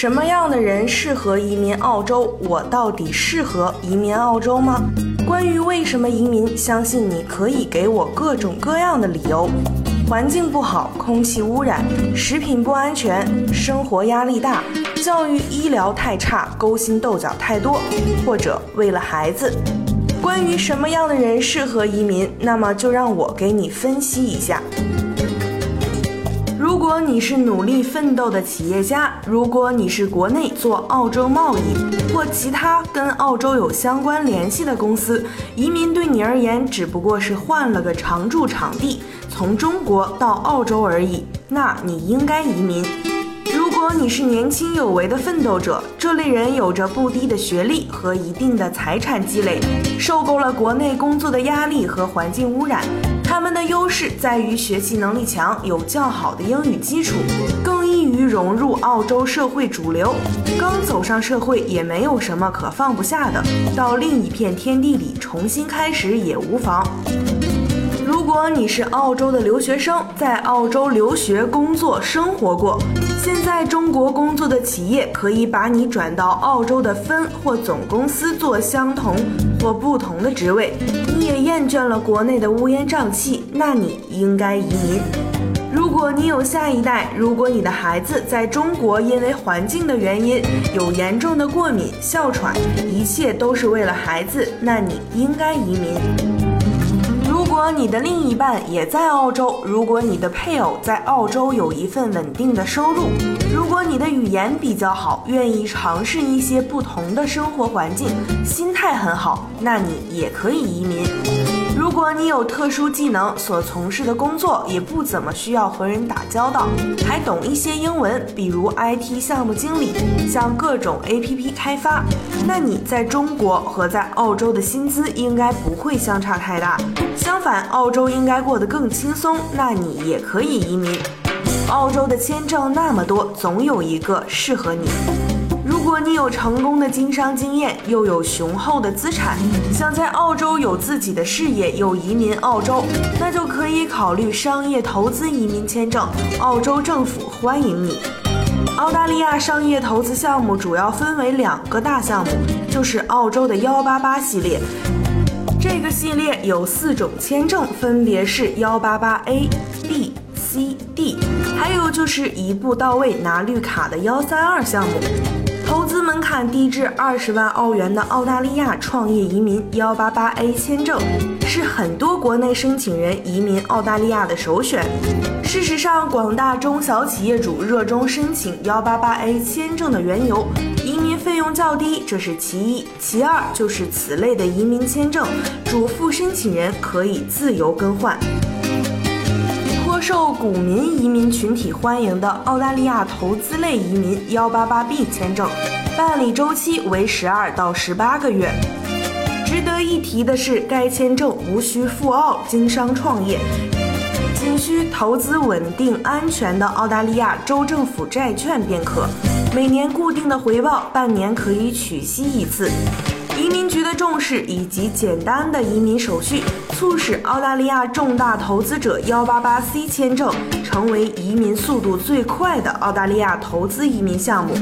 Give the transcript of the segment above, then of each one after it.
什么样的人适合移民澳洲？我到底适合移民澳洲吗？关于为什么移民，相信你可以给我各种各样的理由：环境不好，空气污染，食品不安全，生活压力大，教育医疗太差，勾心斗角太多，或者为了孩子。关于什么样的人适合移民，那么就让我给你分析一下。如果你是努力奋斗的企业家，如果你是国内做澳洲贸易或其他跟澳洲有相关联系的公司，移民对你而言只不过是换了个常驻场地，从中国到澳洲而已，那你应该移民。如果你是年轻有为的奋斗者，这类人有着不低的学历和一定的财产积累，受够了国内工作的压力和环境污染。他们的优势在于学习能力强，有较好的英语基础，更易于融入澳洲社会主流。刚走上社会也没有什么可放不下的，到另一片天地里重新开始也无妨。如果你是澳洲的留学生，在澳洲留学、工作、生活过，现在中国工作的企业可以把你转到澳洲的分或总公司做相同或不同的职位，你也厌倦了国内的乌烟瘴气，那你应该移民。如果你有下一代，如果你的孩子在中国因为环境的原因有严重的过敏、哮喘，一切都是为了孩子，那你应该移民。如果你的另一半也在澳洲，如果你的配偶在澳洲有一份稳定的收入，如果你的语言比较好，愿意尝试一些不同的生活环境，心态很好，那你也可以移民。如果你有特殊技能，所从事的工作也不怎么需要和人打交道，还懂一些英文，比如 IT 项目经理，像各种 APP 开发，那你在中国和在澳洲的薪资应该不会相差太大。相反，澳洲应该过得更轻松，那你也可以移民。澳洲的签证那么多，总有一个适合你。如果你有成功的经商经验，又有雄厚的资产，想在澳洲有自己的事业，又移民澳洲，那就可以考虑商业投资移民签证。澳洲政府欢迎你。澳大利亚商业投资项目主要分为两个大项目，就是澳洲的幺八八系列。这个系列有四种签证，分别是幺八八 A、B、C、D，还有就是一步到位拿绿卡的幺三二项目。投资门槛低至二十万澳元的澳大利亚创业移民幺八八 A 签证，是很多国内申请人移民澳大利亚的首选。事实上，广大中小企业主热衷申请幺八八 A 签证的缘由。移民费用较低，这是其一；其二就是此类的移民签证，主副申请人可以自由更换。受股民移民群体欢迎的澳大利亚投资类移民幺八八 B 签证，办理周期为十二到十八个月。值得一提的是，该签证无需赴澳经商创业。仅需投资稳定安全的澳大利亚州政府债券便可，每年固定的回报，半年可以取息一次。移民局的重视以及简单的移民手续，促使澳大利亚重大投资者幺八八 C 签证成为移民速度最快的澳大利亚投资移民项目。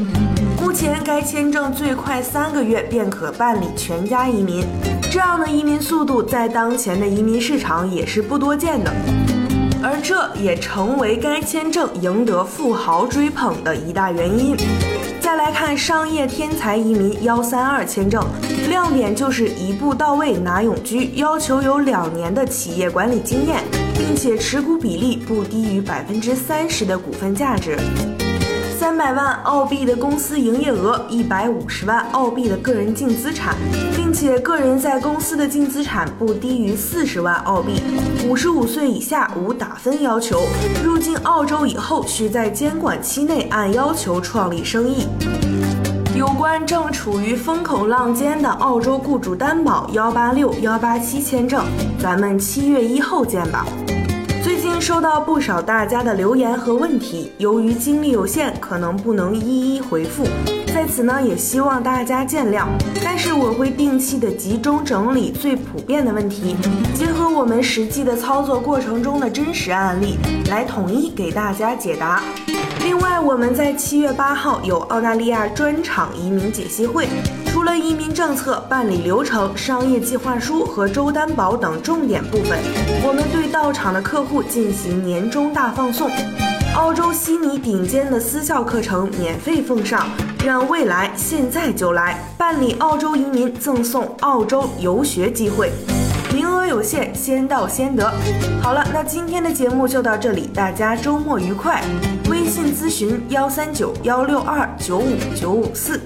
目前，该签证最快三个月便可办理全家移民，这样的移民速度在当前的移民市场也是不多见的。而这也成为该签证赢得富豪追捧的一大原因。再来看商业天才移民幺三二签证，亮点就是一步到位拿永居，要求有两年的企业管理经验，并且持股比例不低于百分之三十的股份价值。三百万澳币的公司营业额，一百五十万澳币的个人净资产，并且个人在公司的净资产不低于四十万澳币。五十五岁以下无打分要求。入境澳洲以后，需在监管期内按要求创立生意。有关正处于风口浪尖的澳洲雇主担保幺八六幺八七签证，咱们七月一后见吧。收到不少大家的留言和问题，由于精力有限，可能不能一一回复，在此呢也希望大家见谅。但是我会定期的集中整理最普遍的问题，结合我们实际的操作过程中的真实案例，来统一给大家解答。另外，我们在七月八号有澳大利亚专场移民解析会，了移民政策、办理流程、商业计划书和周担保等重点部分，我们对到场的客户进行年终大放送，澳洲悉尼顶尖的私校课程免费奉上，让未来现在就来办理澳洲移民，赠送澳洲游学机会。名额有限，先到先得。好了，那今天的节目就到这里，大家周末愉快。微信咨询幺三九幺六二九五九五四。